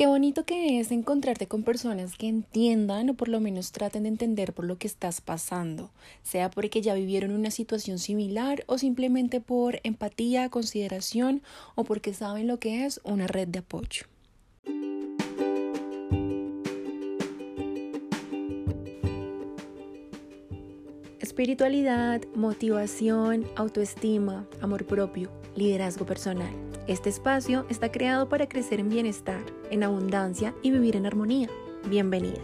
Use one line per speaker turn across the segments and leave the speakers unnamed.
Qué bonito que es encontrarte con personas que entiendan o por lo menos traten de entender por lo que estás pasando, sea porque ya vivieron una situación similar o simplemente por empatía, consideración o porque saben lo que es una red de apoyo. Espiritualidad, motivación, autoestima, amor propio, liderazgo personal. Este espacio está creado para crecer en bienestar, en abundancia y vivir en armonía. Bienvenida.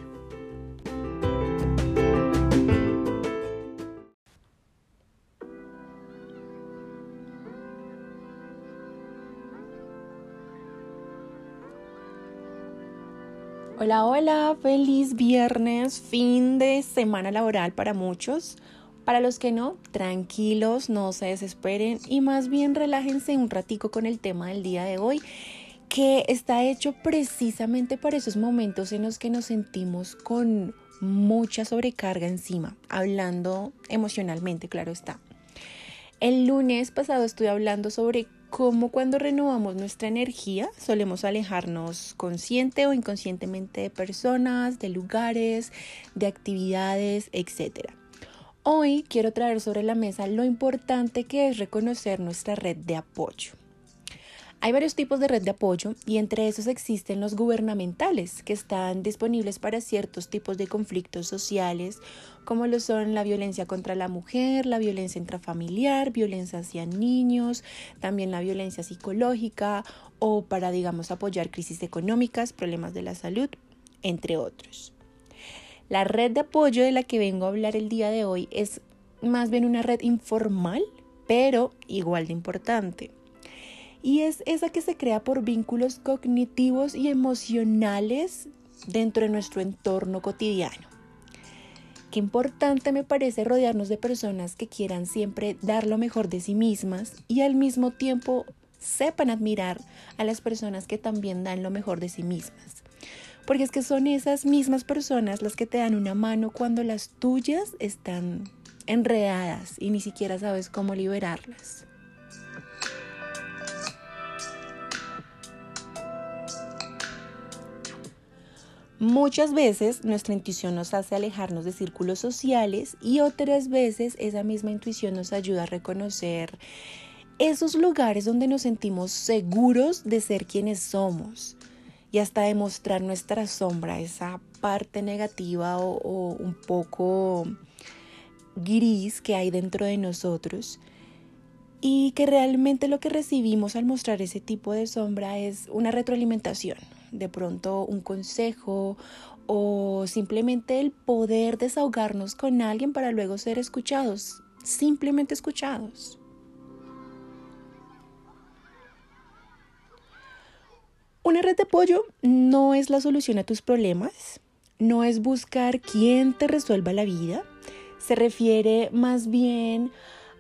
Hola, hola, feliz viernes, fin de semana laboral para muchos. Para los que no, tranquilos, no se desesperen y más bien relájense un ratico con el tema del día de hoy que está hecho precisamente para esos momentos en los que nos sentimos con mucha sobrecarga encima, hablando emocionalmente, claro está. El lunes pasado estuve hablando sobre cómo cuando renovamos nuestra energía solemos alejarnos consciente o inconscientemente de personas, de lugares, de actividades, etc. Hoy quiero traer sobre la mesa lo importante que es reconocer nuestra red de apoyo. Hay varios tipos de red de apoyo y entre esos existen los gubernamentales que están disponibles para ciertos tipos de conflictos sociales como lo son la violencia contra la mujer, la violencia intrafamiliar, violencia hacia niños, también la violencia psicológica o para digamos apoyar crisis económicas, problemas de la salud, entre otros. La red de apoyo de la que vengo a hablar el día de hoy es más bien una red informal, pero igual de importante. Y es esa que se crea por vínculos cognitivos y emocionales dentro de nuestro entorno cotidiano. Qué importante me parece rodearnos de personas que quieran siempre dar lo mejor de sí mismas y al mismo tiempo sepan admirar a las personas que también dan lo mejor de sí mismas porque es que son esas mismas personas las que te dan una mano cuando las tuyas están enredadas y ni siquiera sabes cómo liberarlas. Muchas veces nuestra intuición nos hace alejarnos de círculos sociales y otras veces esa misma intuición nos ayuda a reconocer esos lugares donde nos sentimos seguros de ser quienes somos y hasta demostrar nuestra sombra, esa parte negativa o, un poco gris que hay dentro de nosotros y que realmente lo que recibimos al mostrar ese tipo de sombra es una retroalimentación, de pronto un consejo o simplemente el poder desahogarnos con alguien para luego ser escuchados, simplemente escuchados. Una red de apoyo no es la solución a tus problemas, no es buscar quién te resuelva la vida, se refiere más bien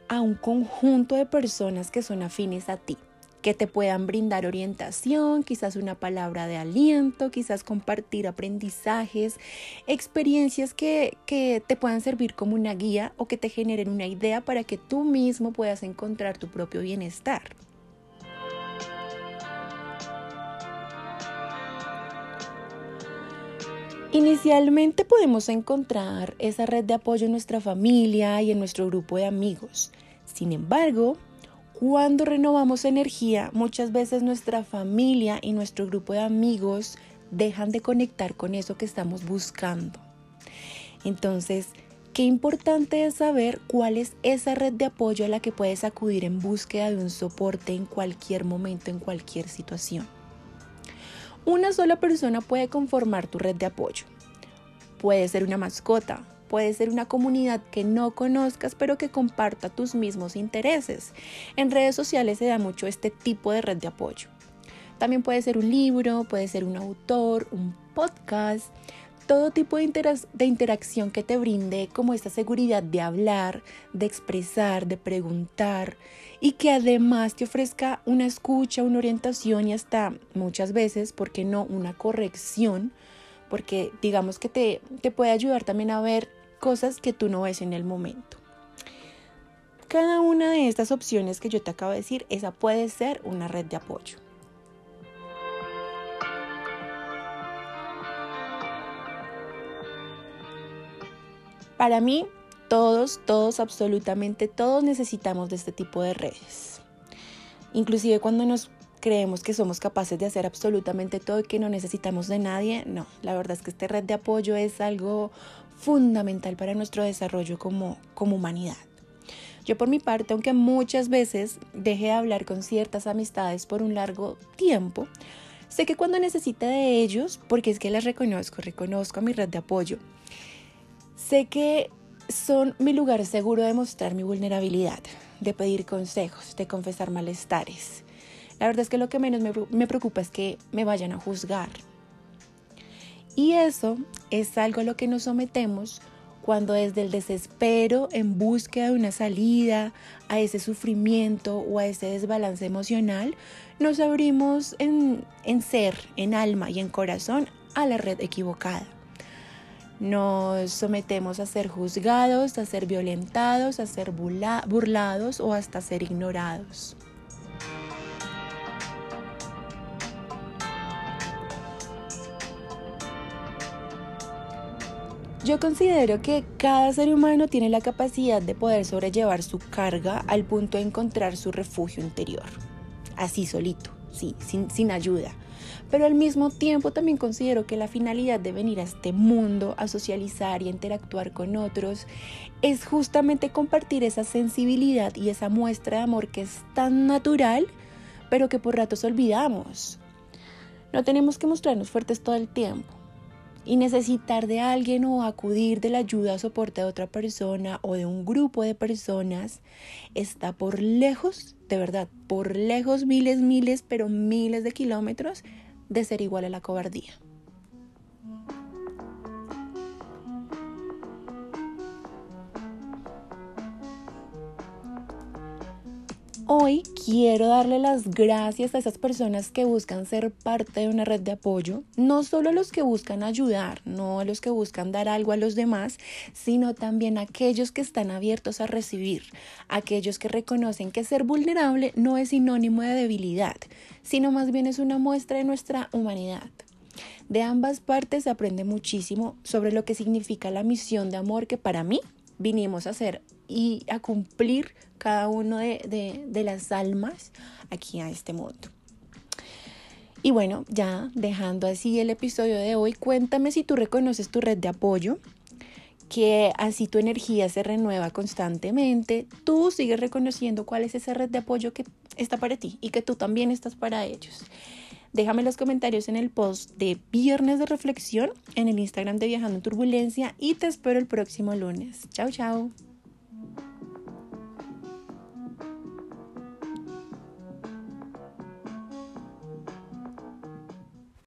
a un conjunto de personas que son afines a ti, que te puedan brindar orientación, quizás una palabra de aliento, quizás compartir aprendizajes, experiencias que, que te puedan servir como una guía o que te generen una idea para que tú mismo puedas encontrar tu propio bienestar. Inicialmente podemos encontrar esa red de apoyo en nuestra familia y en nuestro grupo de amigos. Sin embargo, cuando renovamos energía, muchas veces nuestra familia y nuestro grupo de amigos dejan de conectar con eso que estamos buscando. Entonces, qué importante es saber cuál es esa red de apoyo a la que puedes acudir en búsqueda de un soporte en cualquier momento, en cualquier situación. Una sola persona puede conformar tu red de apoyo. Puede ser una mascota, puede ser una comunidad que no conozcas pero que comparta tus mismos intereses. En redes sociales se da mucho este tipo de red de apoyo. También puede ser un libro, puede ser un autor, un podcast, todo tipo de, interacción que te brinde como esta seguridad de hablar, de expresar, de preguntar y que además te ofrezca una escucha, una orientación y hasta muchas veces, ¿por qué no?, una corrección, porque digamos que te, te puede ayudar también a ver cosas que tú no ves en el momento. Cada una de estas opciones que yo te acabo de decir, esa puede ser una red de apoyo. Para mí, todos, todos, absolutamente todos necesitamos de este tipo de redes. Inclusive cuando nos creemos que somos capaces de hacer absolutamente todo y que no necesitamos de nadie, no, la verdad es que esta red de apoyo es algo fundamental para nuestro desarrollo como, como humanidad. Yo por mi parte, aunque muchas veces dejé de hablar con ciertas amistades por un largo tiempo, sé que cuando necesite de ellos, porque es que las reconozco, reconozco a mi red de apoyo, sé que son mi lugar seguro de mostrar mi vulnerabilidad, de pedir consejos, de confesar malestares. La verdad es que lo que menos me, preocupa es que me vayan a juzgar. Y eso es algo a lo que nos sometemos cuando desde el desespero en búsqueda de una salida a ese sufrimiento o a ese desbalance emocional, nos abrimos en, en ser, en alma y en corazón a la red equivocada. Nos sometemos a ser juzgados, a ser violentados, a ser burlados o hasta ser ignorados. Yo considero que cada ser humano tiene la capacidad de poder sobrellevar su carga al punto de encontrar su refugio interior, así solito, sí, sin, sin ayuda pero al mismo tiempo también considero que la finalidad de venir a este mundo a socializar y a interactuar con otros es justamente compartir esa sensibilidad y esa muestra de amor que es tan natural, pero que por ratos olvidamos. No tenemos que mostrarnos fuertes todo el tiempo. Y necesitar de alguien o acudir de la ayuda o soporte de otra persona o de un grupo de personas está por lejos, de verdad, por lejos miles, miles, pero miles de kilómetros de ser igual a la cobardía. Hoy quiero darle las gracias a esas personas que buscan ser parte de una red de apoyo, no solo a los que buscan ayudar, no a los que buscan dar algo a los demás, sino también a aquellos que están abiertos a recibir, aquellos que reconocen que ser vulnerable no es sinónimo de debilidad, sino más bien es una muestra de nuestra humanidad. De ambas partes se aprende muchísimo sobre lo que significa la misión de amor que para mí vinimos a hacer y a cumplir cada uno de, las almas aquí a este mundo. Y bueno, ya dejando así el episodio de hoy, cuéntame si tú reconoces tu red de apoyo, que así tu energía se renueva constantemente, tú sigues reconociendo cuál es esa red de apoyo que está para ti y que tú también estás para ellos. Déjame los comentarios en el post de Viernes de Reflexión en el Instagram de Viajando en Turbulencia y te espero el próximo lunes. Chao, chao.